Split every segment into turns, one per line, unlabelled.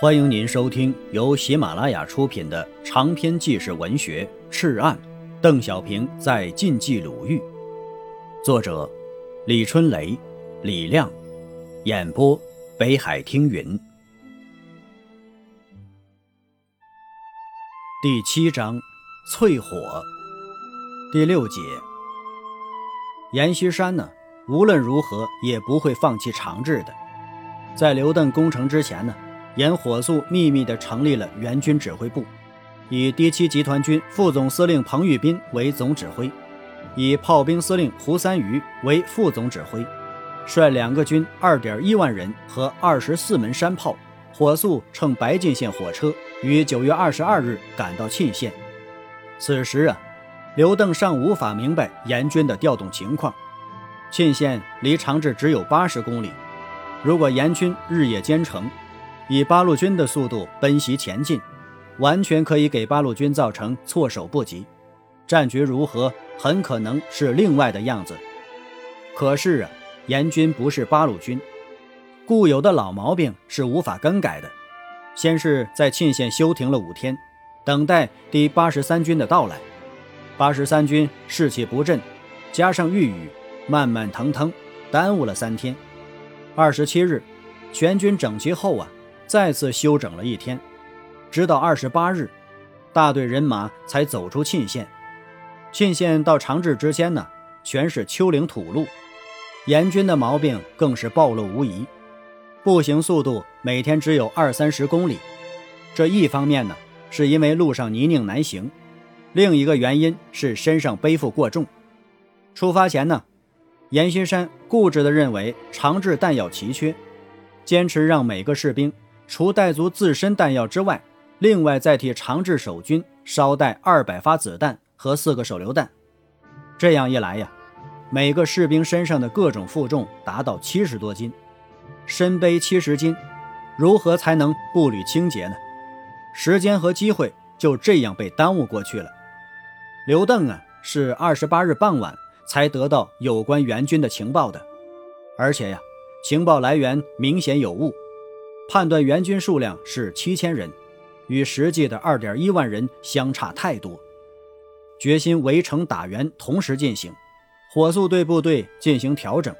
欢迎您收听由喜马拉雅出品的长篇纪实文学《赤案》，邓小平在晋冀鲁豫，作者李春雷、李亮，演播北海听云。第七章，淬火。第六节，阎锡山呢，无论如何也不会放弃长治的，在刘邓攻城之前呢。沿火速秘密地成立了援军指挥部，以第七集团军副总司令彭玉斌为总指挥，以炮兵司令胡三余为副总指挥，率两个军二点一万人和二十四门山炮，火速乘白晋线火车于九月二十二日赶到沁县。此时啊，刘邓尚无法明白严军的调动情况。沁县离长治只有八十公里，如果严军日夜兼程。以八路军的速度奔袭前进，完全可以给八路军造成措手不及，战局如何很可能是另外的样子。可是啊，严军不是八路军，固有的老毛病是无法更改的。先是在沁县休停了五天，等待第八十三军的到来。八十三军士气不振，加上遇雨，慢慢腾腾，耽误了三天。二十七日，全军整齐后啊。再次休整了一天，直到二十八日，大队人马才走出沁县。沁县到长治之间呢，全是丘陵土路，严军的毛病更是暴露无遗。步行速度每天只有二三十公里，这一方面呢，是因为路上泥泞难行；另一个原因是身上背负过重。出发前呢，阎锡山固执地认为长治弹药奇缺，坚持让每个士兵。除带足自身弹药之外，另外再替长治守军捎带二百发子弹和四个手榴弹。这样一来呀，每个士兵身上的各种负重达到七十多斤，身背七十斤，如何才能步履清洁呢？时间和机会就这样被耽误过去了。刘邓啊，是二十八日傍晚才得到有关援军的情报的，而且呀，情报来源明显有误。判断援军数量是七千人，与实际的二点一万人相差太多。决心围城打援同时进行，火速对部队进行调整，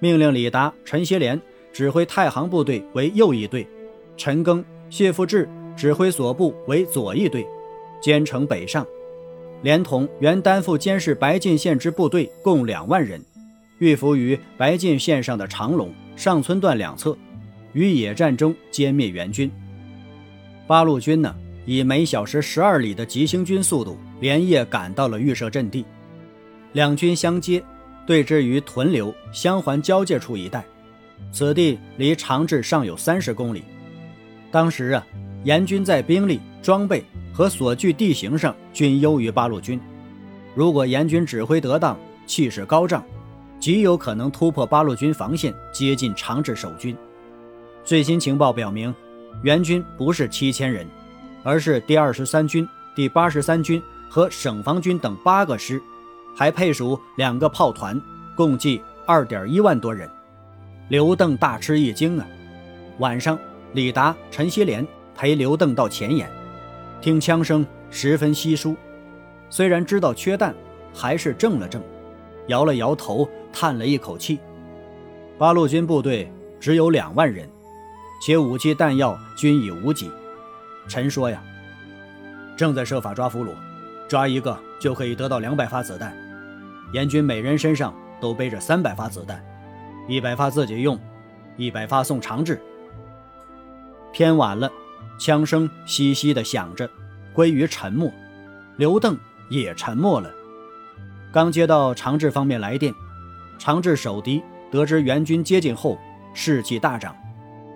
命令李达、陈锡联指挥太行部队为右翼队，陈赓、谢富治指挥所部为左翼队，兼程北上，连同原担负监视白晋县之部队共两万人，预伏于白晋线上的长龙、上村段两侧。于野战中歼灭援军。八路军呢，以每小时十二里的急行军速度，连夜赶到了预设阵地。两军相接，对峙于屯留襄环交界处一带。此地离长治尚有三十公里。当时啊，严军在兵力、装备和所据地形上均优于八路军。如果严军指挥得当，气势高涨，极有可能突破八路军防线，接近长治守军。最新情报表明，援军不是七千人，而是第二十三军、第八十三军和省防军等八个师，还配属两个炮团，共计二点一万多人。刘邓大吃一惊啊！晚上，李达、陈锡联陪刘邓到前沿，听枪声十分稀疏，虽然知道缺弹，还是怔了怔，摇了摇头，叹了一口气。八路军部队只有两万人。且武器弹药均已无几，臣说呀，正在设法抓俘虏，抓一个就可以得到两百发子弹。严军每人身上都背着三百发子弹，一百发自己用，一百发送长治。天晚了，枪声稀稀的响着，归于沉默。刘邓也沉默了。刚接到长治方面来电，长治守敌得知援军接近后，士气大涨。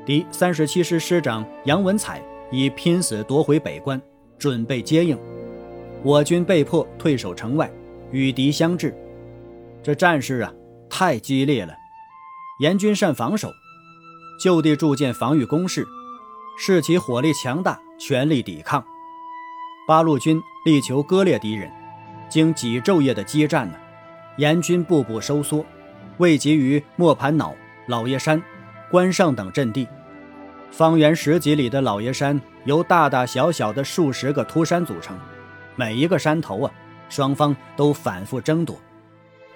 第三十七师师长杨文彩已拼死夺回北关，准备接应。我军被迫退守城外，与敌相峙。这战事啊，太激烈了。严军善防守，就地筑建防御工事，士其火力强大，全力抵抗。八路军力求割裂敌人，经几昼夜的激战呢，严军步步收缩，未及于磨盘脑、老爷山、关上等阵地。方圆十几里的老爷山由大大小小的数十个秃山组成，每一个山头啊，双方都反复争夺。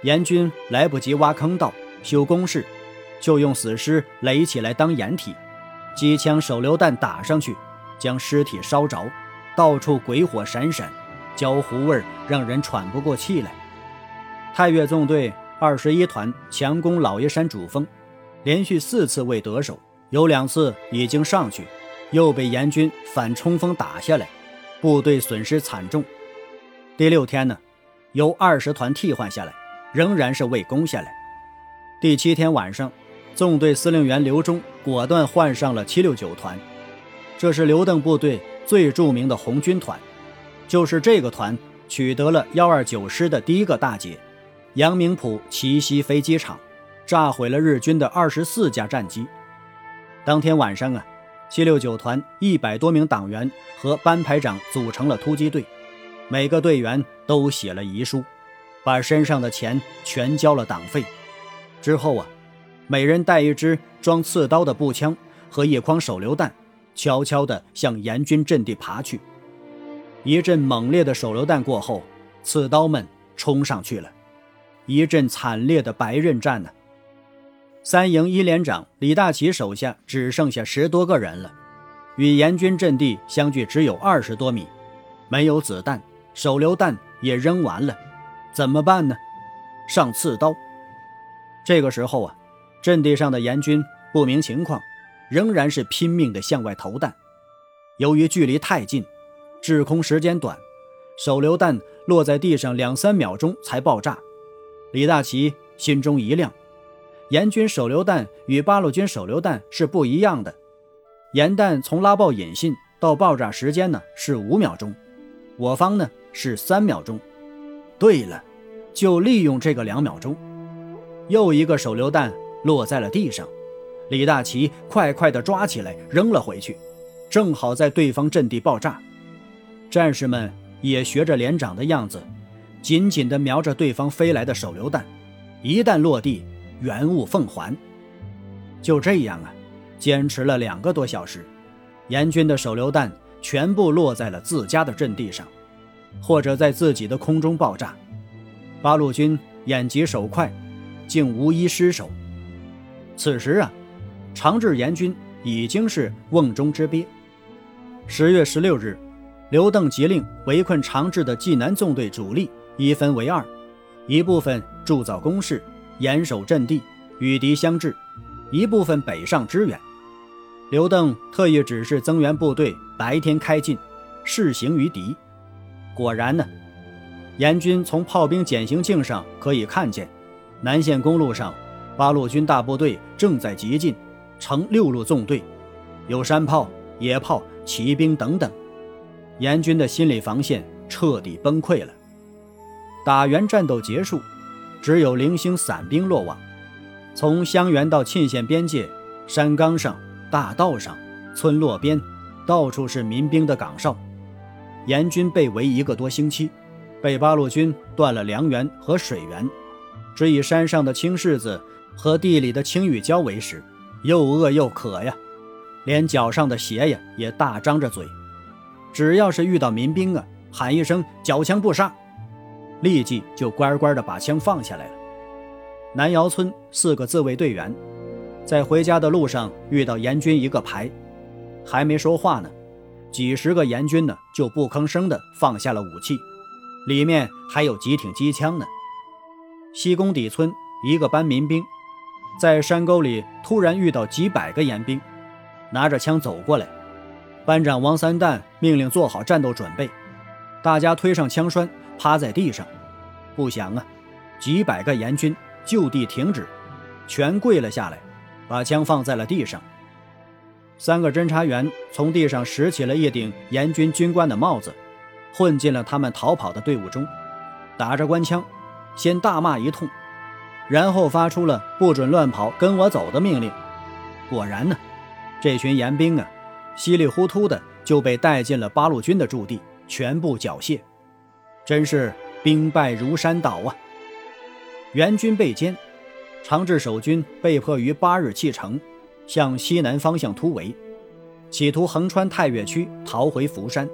严军来不及挖坑道、修工事，就用死尸垒起来当掩体，机枪手榴弹打上去，将尸体烧着，到处鬼火闪闪，焦糊味儿让人喘不过气来。太岳纵队二十一团强攻老爷山主峰，连续四次未得手，有两次已经上去，又被严军反冲锋打下来，部队损失惨重。第六天呢，由二十团替换下来。仍然是未攻下来。第七天晚上，纵队司令员刘忠果断换上了七六九团，这是刘邓部队最著名的红军团，就是这个团取得了幺二九师的第一个大捷——杨明浦奇袭飞机场，炸毁了日军的二十四架战机。当天晚上啊，七六九团一百多名党员和班排长组成了突击队，每个队员都写了遗书。把身上的钱全交了党费，之后啊，每人带一支装刺刀的步枪和一筐手榴弹，悄悄地向严军阵地爬去。一阵猛烈的手榴弹过后，刺刀们冲上去了，一阵惨烈的白刃战呢。三营一连长李大奇手下只剩下十多个人了，与严军阵地相距只有二十多米，没有子弹，手榴弹也扔完了。怎么办呢？上刺刀。这个时候啊，阵地上的严军不明情况，仍然是拼命的向外投弹。由于距离太近，滞空时间短，手榴弹落在地上两三秒钟才爆炸。李大奇心中一亮，阎军手榴弹与八路军手榴弹是不一样的，盐弹从拉爆引信到爆炸时间呢是五秒钟，我方呢是三秒钟。对了，就利用这个两秒钟，又一个手榴弹落在了地上，李大奇快快地抓起来扔了回去，正好在对方阵地爆炸。战士们也学着连长的样子，紧紧地瞄着对方飞来的手榴弹，一旦落地，原物奉还。就这样啊，坚持了两个多小时，严军的手榴弹全部落在了自家的阵地上。或者在自己的空中爆炸，八路军眼疾手快，竟无一失手。此时啊，长治严军已经是瓮中之鳖。十月十六日，刘邓急令围困长治的冀南纵队主力一分为二，一部分铸造工事，严守阵地，与敌相峙；一部分北上支援。刘邓特意指示增援部队白天开进，示行于敌。果然呢，严军从炮兵减行镜上可以看见，南线公路上，八路军大部队正在急进，呈六路纵队，有山炮、野炮、骑兵等等。严军的心理防线彻底崩溃了。打援战斗结束，只有零星散兵落网。从襄垣到沁县边界，山岗上、大道上、村落边，到处是民兵的岗哨。严军被围一个多星期，被八路军断了粮源和水源，只以山上的青柿子和地里的青玉椒为食，又饿又渴呀，连脚上的鞋呀也大张着嘴。只要是遇到民兵啊，喊一声“缴枪不杀”，立即就乖乖的把枪放下来了。南窑村四个自卫队员，在回家的路上遇到严军一个排，还没说话呢。几十个严军呢，就不吭声的放下了武器，里面还有几挺机枪呢。西宫底村一个班民兵，在山沟里突然遇到几百个严兵，拿着枪走过来。班长王三蛋命令做好战斗准备，大家推上枪栓，趴在地上。不想啊，几百个严军就地停止，全跪了下来，把枪放在了地上。三个侦察员从地上拾起了一顶严军军官的帽子，混进了他们逃跑的队伍中，打着官腔，先大骂一通，然后发出了“不准乱跑，跟我走”的命令。果然呢，这群严兵啊，稀里糊涂的就被带进了八路军的驻地，全部缴械，真是兵败如山倒啊！援军被歼，长治守军被迫于八日弃城。向西南方向突围，企图横穿太岳区逃回福山。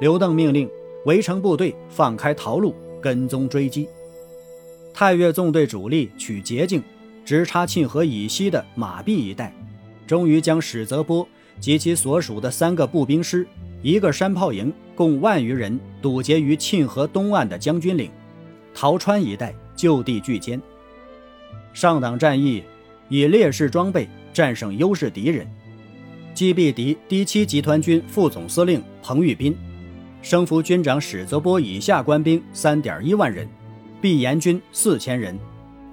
刘邓命令围城部队放开逃路，跟踪追击。太岳纵队主力取捷径，直插沁河以西的马壁一带，终于将史泽波及其所属的三个步兵师、一个山炮营，共万余人堵截于沁河东岸的将军岭、桃川一带，就地拒歼。上党战役以劣势装备战胜优势敌人，击毙敌第七集团军副总司令彭玉斌，升俘军长史泽波以下官兵三点一万人。毕延军四千人，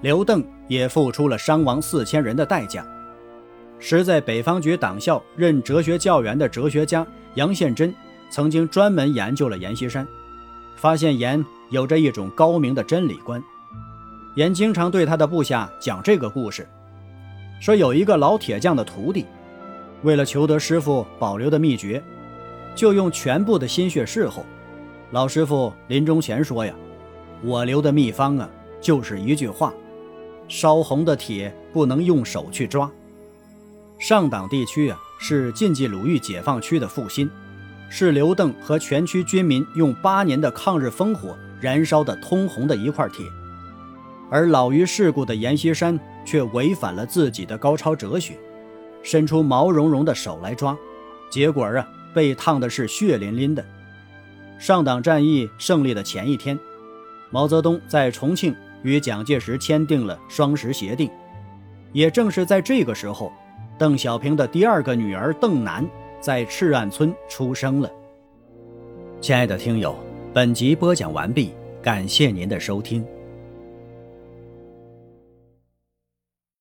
刘邓也付出了伤亡四千人的代价。时在北方局党校任哲学教员的哲学家杨宪珍，曾经专门研究了阎锡山，发现阎有着一种高明的真理观。阎经常对他的部下讲这个故事，说有一个老铁匠的徒弟，为了求得师傅保留的秘诀，就用全部的心血侍候。老师傅临终前说呀。我留的秘方啊，就是一句话：烧红的铁不能用手去抓。上党地区啊，是晋冀鲁豫解放区的复兴，是刘邓和全区军民用八年的抗日烽火燃烧的通红的一块铁。而老于世故的阎锡山却违反了自己的高超哲学，伸出毛茸茸的手来抓，结果啊，被烫的是血淋淋的。上党战役胜利的前一天。毛泽东在重庆与蒋介石签订了双十协定，也正是在这个时候，邓小平的第二个女儿邓楠在赤岸村出生了。亲爱的听友，本集播讲完毕，感谢您的收听。